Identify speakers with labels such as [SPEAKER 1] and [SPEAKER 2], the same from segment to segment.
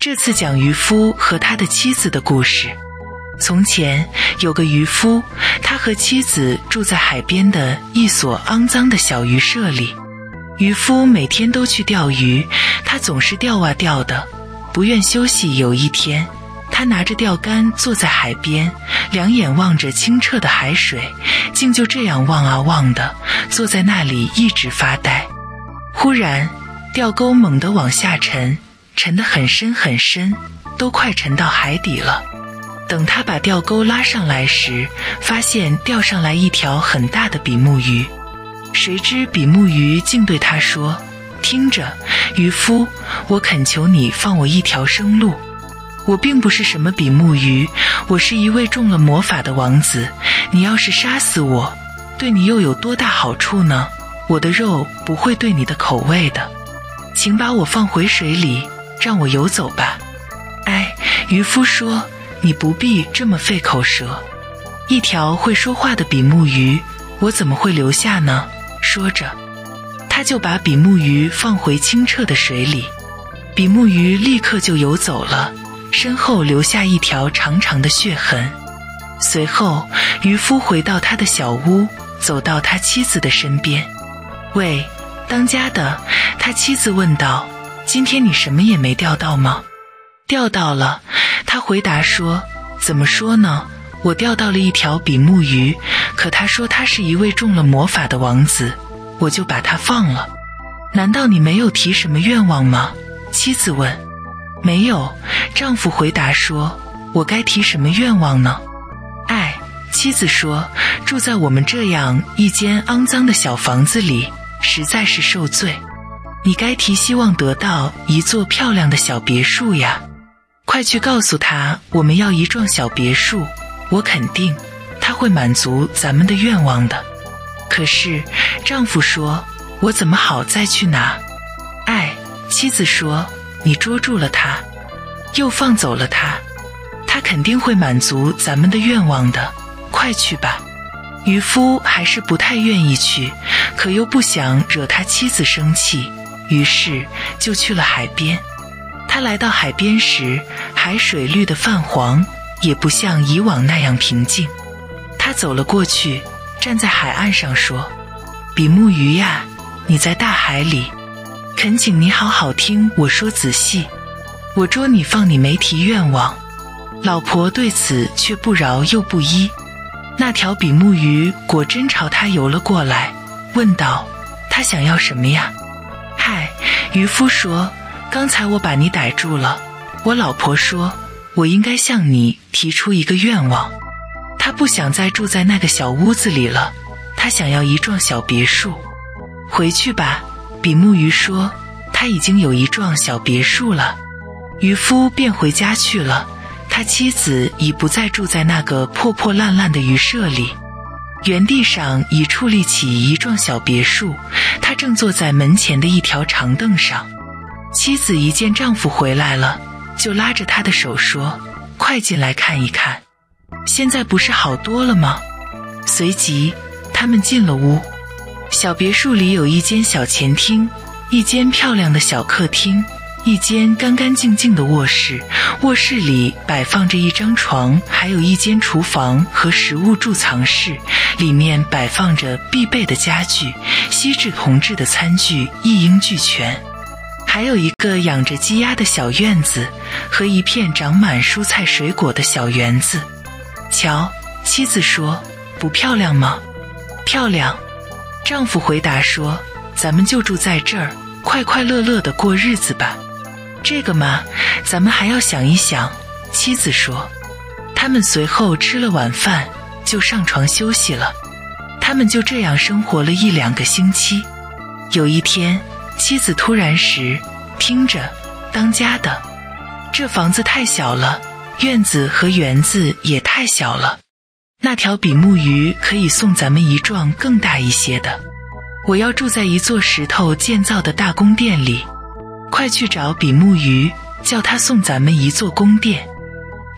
[SPEAKER 1] 这次讲渔夫和他的妻子的故事。从前有个渔夫，他和妻子住在海边的一所肮脏的小渔舍里。渔夫每天都去钓鱼，他总是钓啊钓的，不愿休息。有一天，他拿着钓竿坐在海边，两眼望着清澈的海水，竟就这样望啊望的，坐在那里一直发呆。忽然，钓钩猛地往下沉，沉得很深很深，都快沉到海底了。等他把钓钩拉上来时，发现钓上来一条很大的比目鱼。谁知比目鱼竟对他说：“听着，渔夫，我恳求你放我一条生路。我并不是什么比目鱼，我是一位中了魔法的王子。你要是杀死我，对你又有多大好处呢？我的肉不会对你的口味的，请把我放回水里，让我游走吧。”哎，渔夫说。你不必这么费口舌，一条会说话的比目鱼，我怎么会留下呢？说着，他就把比目鱼放回清澈的水里，比目鱼立刻就游走了，身后留下一条长长的血痕。随后，渔夫回到他的小屋，走到他妻子的身边。喂，当家的，他妻子问道：“今天你什么也没钓到吗？”钓到了。他回答说：“怎么说呢？我钓到了一条比目鱼，可他说他是一位中了魔法的王子，我就把他放了。难道你没有提什么愿望吗？”妻子问。“没有。”丈夫回答说。“我该提什么愿望呢？”哎，妻子说：“住在我们这样一间肮脏的小房子里，实在是受罪。你该提希望得到一座漂亮的小别墅呀。”快去告诉他，我们要一幢小别墅。我肯定他会满足咱们的愿望的。可是丈夫说：“我怎么好再去拿？”哎，妻子说：“你捉住了他，又放走了他，他肯定会满足咱们的愿望的。快去吧。”渔夫还是不太愿意去，可又不想惹他妻子生气，于是就去了海边。他来到海边时，海水绿得泛黄，也不像以往那样平静。他走了过去，站在海岸上说：“比目鱼呀，你在大海里，恳请你好好听我说仔细。我捉你放你没提愿望，老婆对此却不饶又不依。那条比目鱼果真朝他游了过来，问道：他想要什么呀？渔夫说。”刚才我把你逮住了，我老婆说，我应该向你提出一个愿望。她不想再住在那个小屋子里了，她想要一幢小别墅。回去吧，比目鱼说，他已经有一幢小别墅了。渔夫便回家去了，他妻子已不再住在那个破破烂烂的渔舍里，原地上已矗立起一幢小别墅，他正坐在门前的一条长凳上。妻子一见丈夫回来了，就拉着他的手说：“快进来看一看，现在不是好多了吗？”随即，他们进了屋。小别墅里有一间小前厅，一间漂亮的小客厅，一间干干净净的卧室。卧室里摆放着一张床，还有一间厨房和食物贮藏室，里面摆放着必备的家具，锡制铜制的餐具一应俱全。还有一个养着鸡鸭的小院子，和一片长满蔬菜水果的小园子。瞧，妻子说：“不漂亮吗？”漂亮。丈夫回答说：“咱们就住在这儿，快快乐乐的过日子吧。”这个嘛，咱们还要想一想。妻子说。他们随后吃了晚饭，就上床休息了。他们就这样生活了一两个星期。有一天。妻子突然时，听着，当家的，这房子太小了，院子和园子也太小了。那条比目鱼可以送咱们一幢更大一些的。我要住在一座石头建造的大宫殿里。快去找比目鱼，叫他送咱们一座宫殿。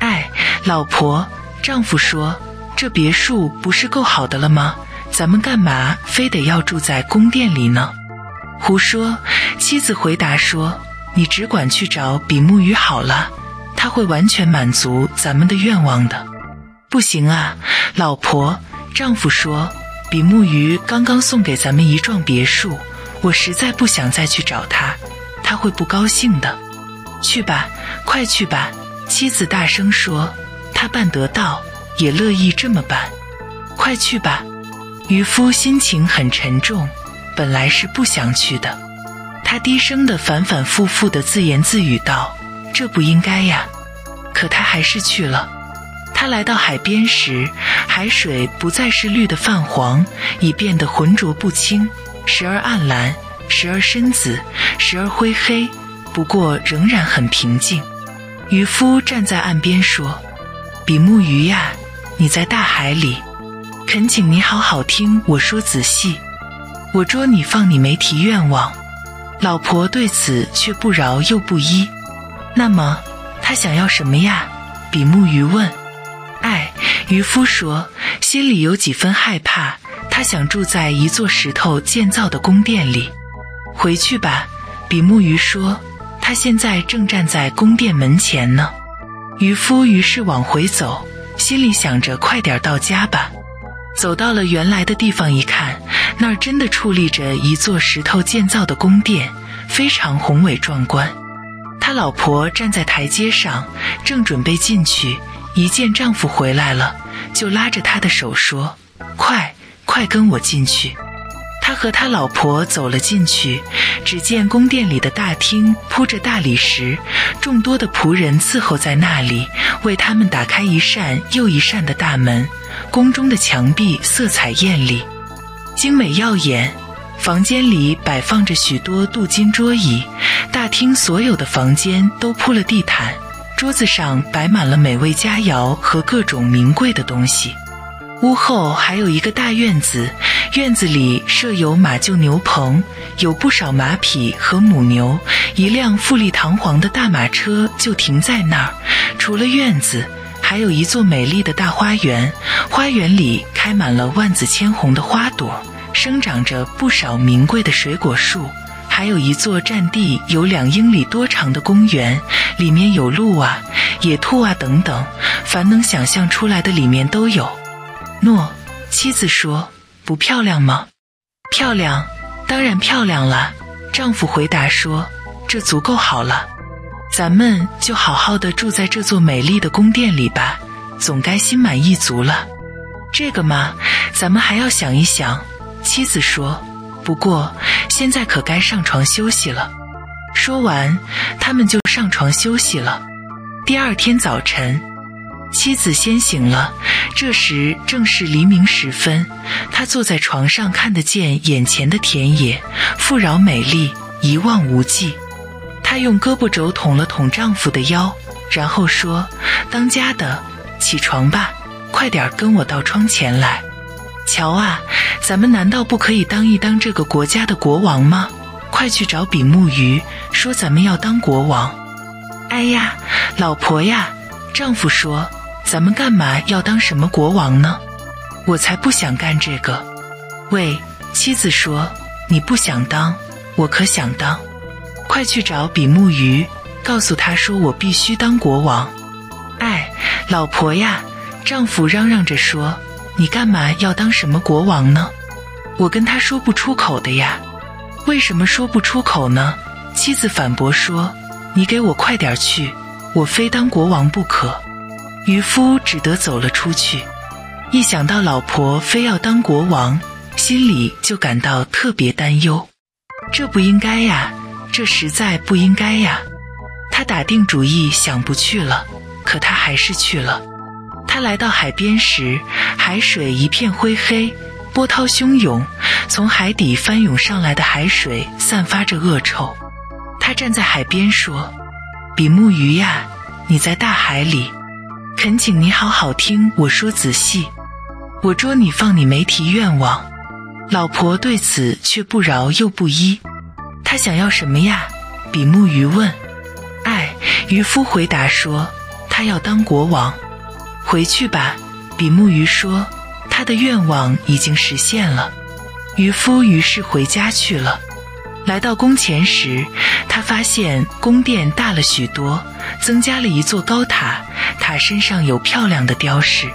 [SPEAKER 1] 哎，老婆，丈夫说，这别墅不是够好的了吗？咱们干嘛非得要住在宫殿里呢？胡说！妻子回答说：“你只管去找比目鱼好了，他会完全满足咱们的愿望的。不行啊，老婆，丈夫说，比目鱼刚刚送给咱们一幢别墅，我实在不想再去找他，他会不高兴的。去吧，快去吧！妻子大声说，他办得到，也乐意这么办。快去吧！渔夫心情很沉重，本来是不想去的。他低声的反反复复的自言自语道：“这不应该呀。”可他还是去了。他来到海边时，海水不再是绿的泛黄，已变得浑浊不清，时而暗蓝，时而深紫，时而灰黑。不过仍然很平静。渔夫站在岸边说：“比目鱼呀，你在大海里。”恳请你好好听我说仔细，我捉你放你没提愿望，老婆对此却不饶又不依。那么他想要什么呀？比目鱼问。哎，渔夫说，心里有几分害怕。他想住在一座石头建造的宫殿里。回去吧，比目鱼说，他现在正站在宫殿门前呢。渔夫于是往回走，心里想着快点到家吧。走到了原来的地方，一看，那儿真的矗立着一座石头建造的宫殿，非常宏伟壮观。他老婆站在台阶上，正准备进去，一见丈夫回来了，就拉着他的手说：“快，快跟我进去。”他和他老婆走了进去，只见宫殿里的大厅铺着大理石，众多的仆人伺候在那里，为他们打开一扇又一扇的大门。宫中的墙壁色彩艳丽，精美耀眼。房间里摆放着许多镀金桌椅，大厅所有的房间都铺了地毯，桌子上摆满了美味佳肴和各种名贵的东西。屋后还有一个大院子，院子里设有马厩牛棚，有不少马匹和母牛，一辆富丽堂皇的大马车就停在那儿。除了院子，还有一座美丽的大花园，花园里开满了万紫千红的花朵，生长着不少名贵的水果树，还有一座占地有两英里多长的公园，里面有鹿啊、野兔啊等等，凡能想象出来的里面都有。诺，妻子说：“不漂亮吗？”“漂亮，当然漂亮了。”丈夫回答说：“这足够好了，咱们就好好的住在这座美丽的宫殿里吧，总该心满意足了。”“这个嘛，咱们还要想一想。”妻子说。“不过现在可该上床休息了。”说完，他们就上床休息了。第二天早晨。妻子先醒了，这时正是黎明时分。她坐在床上，看得见眼前的田野，富饶美丽，一望无际。她用胳膊肘捅了捅丈夫的腰，然后说：“当家的，起床吧，快点跟我到窗前来。瞧啊，咱们难道不可以当一当这个国家的国王吗？快去找比目鱼，说咱们要当国王。”哎呀，老婆呀，丈夫说。咱们干嘛要当什么国王呢？我才不想干这个。喂，妻子说你不想当，我可想当。快去找比目鱼，告诉他说我必须当国王。哎，老婆呀，丈夫嚷嚷着说你干嘛要当什么国王呢？我跟他说不出口的呀。为什么说不出口呢？妻子反驳说你给我快点去，我非当国王不可。渔夫只得走了出去，一想到老婆非要当国王，心里就感到特别担忧。这不应该呀，这实在不应该呀。他打定主意想不去了，可他还是去了。他来到海边时，海水一片灰黑，波涛汹涌，从海底翻涌上来的海水散发着恶臭。他站在海边说：“比目鱼呀，你在大海里。”恳请你好好听我说仔细，我捉你放你没提愿望，老婆对此却不饶又不依。他想要什么呀？比目鱼问。哎，渔夫回答说，他要当国王。回去吧，比目鱼说，他的愿望已经实现了。渔夫于是回家去了。来到宫前时，他发现宫殿大了许多，增加了一座高塔，塔身上有漂亮的雕饰。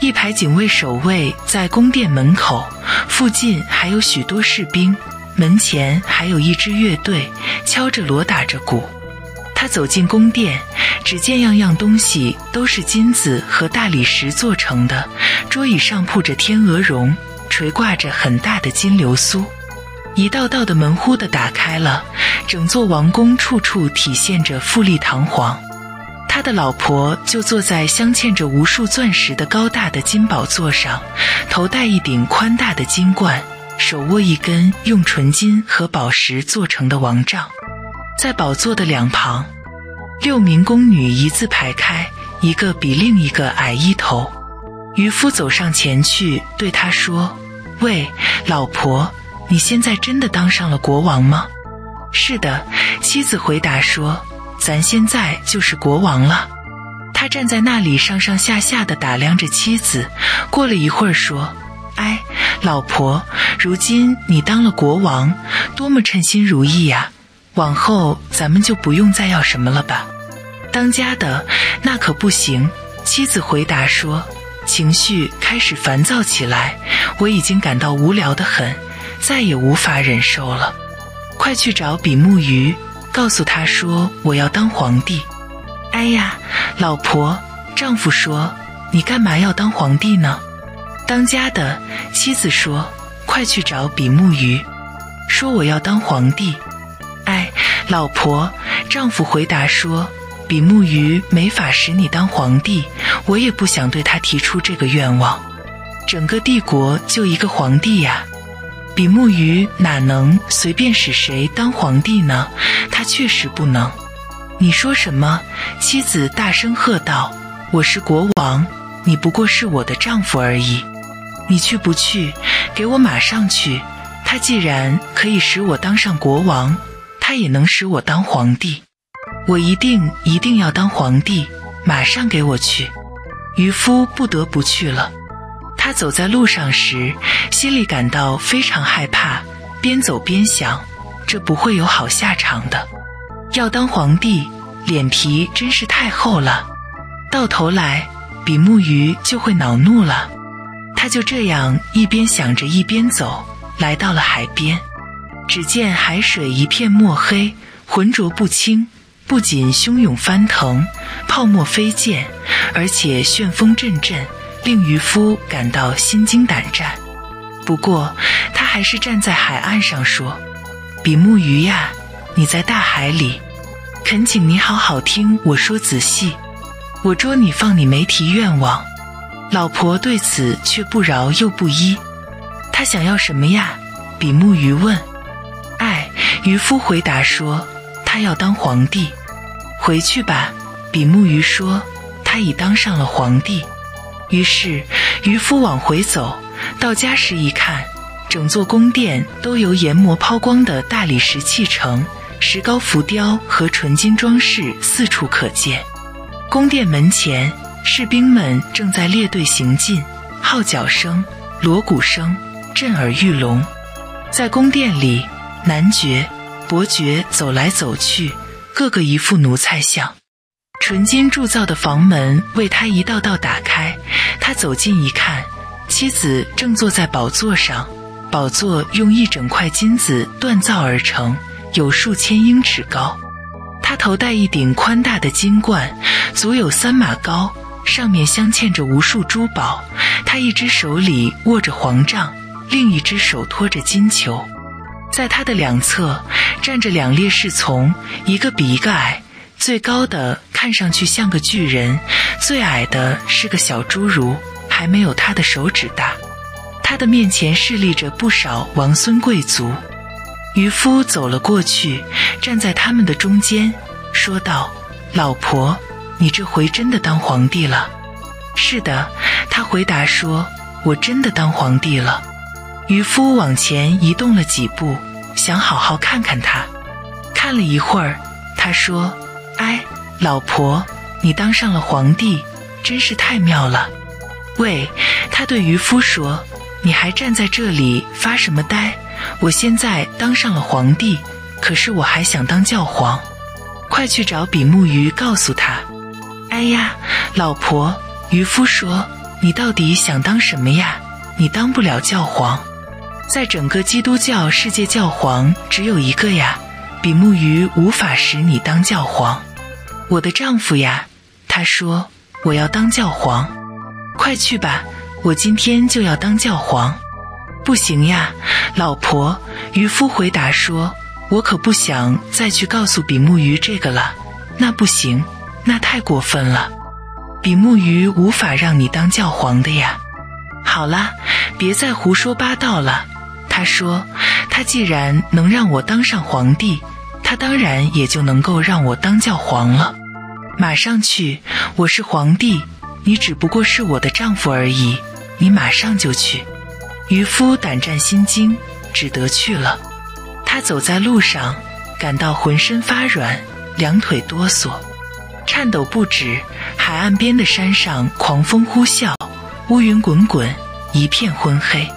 [SPEAKER 1] 一排警卫守卫在宫殿门口，附近还有许多士兵，门前还有一支乐队敲着锣打着鼓。他走进宫殿，只见样样东西都是金子和大理石做成的，桌椅上铺着天鹅绒，垂挂着很大的金流苏。一道道的门忽地打开了，整座王宫处处体现着富丽堂皇。他的老婆就坐在镶嵌着无数钻石的高大的金宝座上，头戴一顶宽大的金冠，手握一根用纯金和宝石做成的王杖。在宝座的两旁，六名宫女一字排开，一个比另一个矮一头。渔夫走上前去对他说：“喂，老婆。”你现在真的当上了国王吗？是的，妻子回答说：“咱现在就是国王了。”他站在那里上上下下的打量着妻子，过了一会儿说：“哎，老婆，如今你当了国王，多么称心如意呀！往后咱们就不用再要什么了吧？”当家的那可不行。妻子回答说，情绪开始烦躁起来，我已经感到无聊的很。再也无法忍受了，快去找比目鱼，告诉他说我要当皇帝。哎呀，老婆，丈夫说你干嘛要当皇帝呢？当家的妻子说快去找比目鱼，说我要当皇帝。哎，老婆，丈夫回答说比目鱼没法使你当皇帝，我也不想对他提出这个愿望。整个帝国就一个皇帝呀。比目鱼哪能随便使谁当皇帝呢？他确实不能。你说什么？妻子大声喝道：“我是国王，你不过是我的丈夫而已。你去不去？给我马上去！他既然可以使我当上国王，他也能使我当皇帝。我一定一定要当皇帝！马上给我去！”渔夫不得不去了。他走在路上时，心里感到非常害怕，边走边想：这不会有好下场的。要当皇帝，脸皮真是太厚了，到头来比目鱼就会恼怒了。他就这样一边想着一边走，来到了海边。只见海水一片墨黑，浑浊不清，不仅汹涌翻腾，泡沫飞溅，而且旋风阵阵。令渔夫感到心惊胆战，不过他还是站在海岸上说：“比目鱼呀，你在大海里，恳请你好好听我说仔细。我捉你放你没提愿望。”老婆对此却不饶又不依。他想要什么呀？比目鱼问。哎，渔夫回答说：“他要当皇帝。”回去吧，比目鱼说：“他已当上了皇帝。”于是，渔夫往回走，到家时一看，整座宫殿都由研磨抛光的大理石砌成，石膏浮雕和纯金装饰四处可见。宫殿门前，士兵们正在列队行进，号角声、锣鼓声震耳欲聋。在宫殿里，男爵、伯爵走来走去，个个一副奴才相。纯金铸造的房门为他一道道打开，他走近一看，妻子正坐在宝座上，宝座用一整块金子锻造而成，有数千英尺高。他头戴一顶宽大的金冠，足有三码高，上面镶嵌着无数珠宝。他一只手里握着黄杖，另一只手托着金球，在他的两侧站着两列侍从，一个比一个矮。最高的看上去像个巨人，最矮的是个小侏儒，还没有他的手指大。他的面前侍立着不少王孙贵族。渔夫走了过去，站在他们的中间，说道：“老婆，你这回真的当皇帝了？”“是的。”他回答说，“我真的当皇帝了。”渔夫往前移动了几步，想好好看看他。看了一会儿，他说。哎，老婆，你当上了皇帝，真是太妙了。喂，他对渔夫说：“你还站在这里发什么呆？我现在当上了皇帝，可是我还想当教皇。快去找比目鱼，告诉他。哎呀，老婆，渔夫说，你到底想当什么呀？你当不了教皇，在整个基督教世界，教皇只有一个呀。比目鱼无法使你当教皇。我的丈夫呀，他说我要当教皇。快去吧，我今天就要当教皇。不行呀，老婆。渔夫回答说：“我可不想再去告诉比目鱼这个了。那不行，那太过分了。比目鱼无法让你当教皇的呀。”好了，别再胡说八道了。他说：“他既然能让我当上皇帝，他当然也就能够让我当教皇了。马上去，我是皇帝，你只不过是我的丈夫而已。你马上就去。”渔夫胆战心惊，只得去了。他走在路上，感到浑身发软，两腿哆嗦，颤抖不止。海岸边的山上狂风呼啸，乌云滚滚，一片昏黑，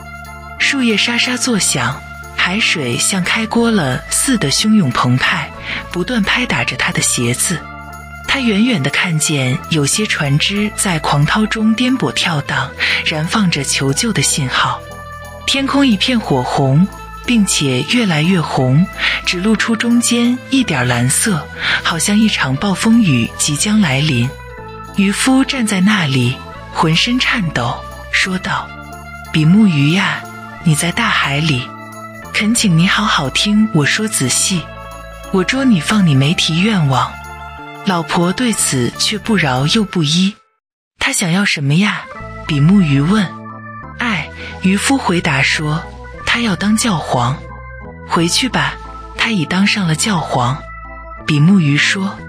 [SPEAKER 1] 树叶沙沙作响，海水像开锅了似的汹涌澎湃，不断拍打着他的鞋子。他远远地看见有些船只在狂涛中颠簸跳荡，燃放着求救的信号。天空一片火红，并且越来越红，只露出中间一点蓝色，好像一场暴风雨即将来临。渔夫站在那里，浑身颤抖，说道：“比目鱼呀，你在大海里，恳请你好好听我说仔细，我捉你放你没提愿望。”老婆对此却不饶又不依，他想要什么呀？比目鱼问。爱。渔夫回答说：“他要当教皇，回去吧，他已当上了教皇。”比目鱼说。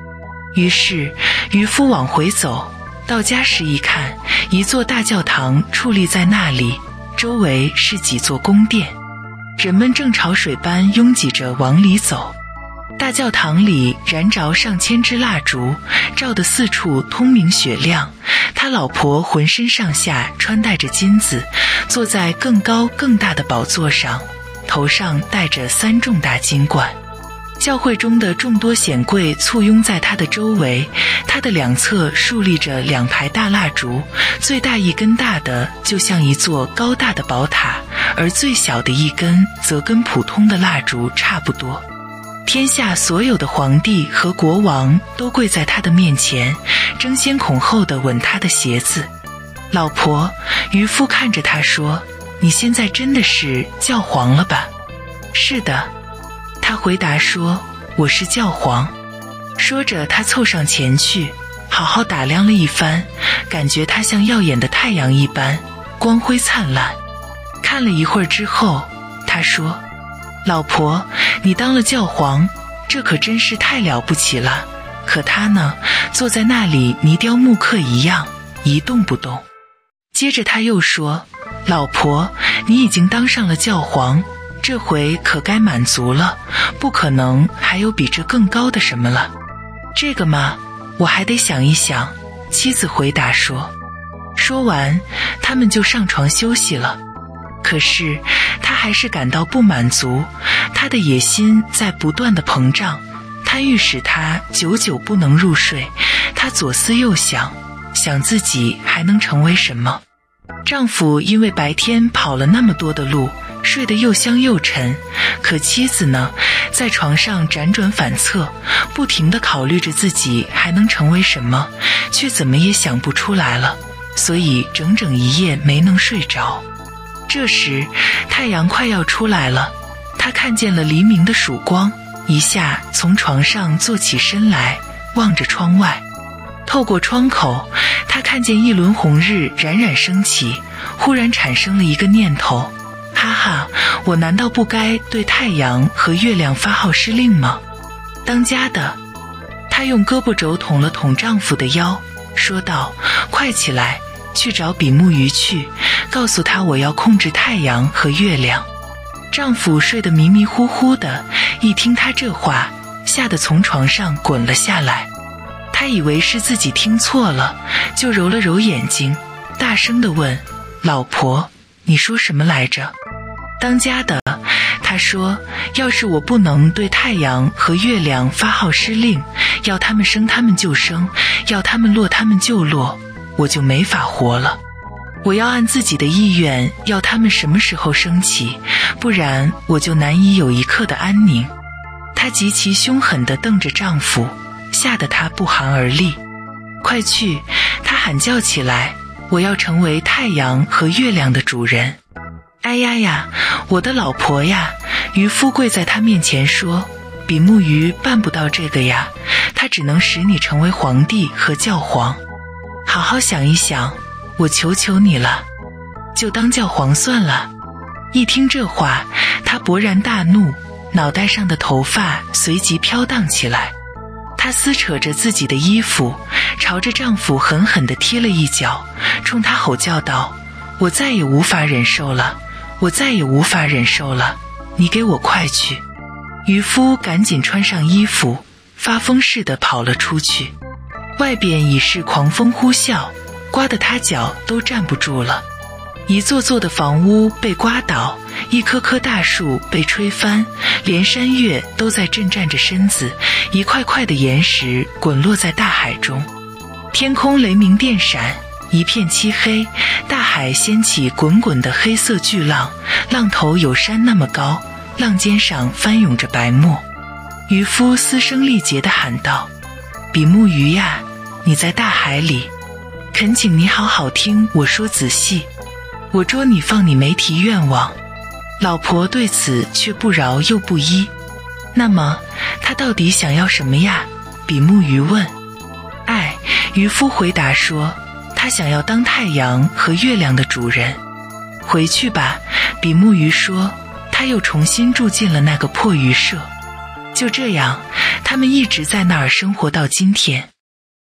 [SPEAKER 1] 于是渔夫往回走，到家时一看，一座大教堂矗立在那里，周围是几座宫殿，人们正潮水般拥挤着往里走。大教堂里燃着上千支蜡烛，照得四处通明雪亮。他老婆浑身上下穿戴着金子，坐在更高更大的宝座上，头上戴着三重大金冠。教会中的众多显贵簇拥在他的周围，他的两侧竖立着两排大蜡烛，最大一根大的就像一座高大的宝塔，而最小的一根则跟普通的蜡烛差不多。天下所有的皇帝和国王都跪在他的面前，争先恐后地吻他的鞋子。老婆，渔夫看着他说：“你现在真的是教皇了吧？”“是的。”他回答说：“我是教皇。”说着，他凑上前去，好好打量了一番，感觉他像耀眼的太阳一般，光辉灿烂。看了一会儿之后，他说。老婆，你当了教皇，这可真是太了不起了。可他呢，坐在那里泥雕木刻一样，一动不动。接着他又说：“老婆，你已经当上了教皇，这回可该满足了，不可能还有比这更高的什么了。”这个嘛，我还得想一想。妻子回答说。说完，他们就上床休息了。可是。他还是感到不满足，他的野心在不断的膨胀，贪欲使他久久不能入睡。他左思右想，想自己还能成为什么？丈夫因为白天跑了那么多的路，睡得又香又沉，可妻子呢，在床上辗转反侧，不停地考虑着自己还能成为什么，却怎么也想不出来了，所以整整一夜没能睡着。这时，太阳快要出来了，他看见了黎明的曙光，一下从床上坐起身来，望着窗外。透过窗口，他看见一轮红日冉冉升起，忽然产生了一个念头：哈哈，我难道不该对太阳和月亮发号施令吗？当家的，她用胳膊肘捅了捅丈夫的腰，说道：“快起来！”去找比目鱼去，告诉他我要控制太阳和月亮。丈夫睡得迷迷糊糊的，一听她这话，吓得从床上滚了下来。他以为是自己听错了，就揉了揉眼睛，大声地问：“老婆，你说什么来着？”当家的，他说：“要是我不能对太阳和月亮发号施令，要他们生他们就生，要他们落他们就落，我就没法活了。我要按自己的意愿，要他们什么时候升起，不然我就难以有一刻的安宁。”她极其凶狠地瞪着丈夫，吓得他不寒而栗。快去！她喊叫起来：“我要成为太阳和月亮的主人！”哎呀呀，我的老婆呀！渔夫跪在她面前说：“比目鱼办不到这个呀，他只能使你成为皇帝和教皇。好好想一想，我求求你了，就当教皇算了。”一听这话，她勃然大怒。脑袋上的头发随即飘荡起来，她撕扯着自己的衣服，朝着丈夫狠狠地踢了一脚，冲他吼叫道：“我再也无法忍受了，我再也无法忍受了！你给我快去！”渔夫赶紧穿上衣服，发疯似的跑了出去。外边已是狂风呼啸，刮得他脚都站不住了。一座座的房屋被刮倒，一棵棵大树被吹翻，连山岳都在震颤着身子，一块块的岩石滚落在大海中。天空雷鸣电闪，一片漆黑，大海掀起滚滚的黑色巨浪，浪头有山那么高，浪尖上翻涌着白沫。渔夫嘶声力竭地喊道：“比目鱼呀，你在大海里，恳请你好好听我说仔细。”我捉你放你没提愿望，老婆对此却不饶又不依。那么他到底想要什么呀？比目鱼问。哎，渔夫回答说，他想要当太阳和月亮的主人。回去吧，比目鱼说。他又重新住进了那个破鱼舍。就这样，他们一直在那儿生活到今天。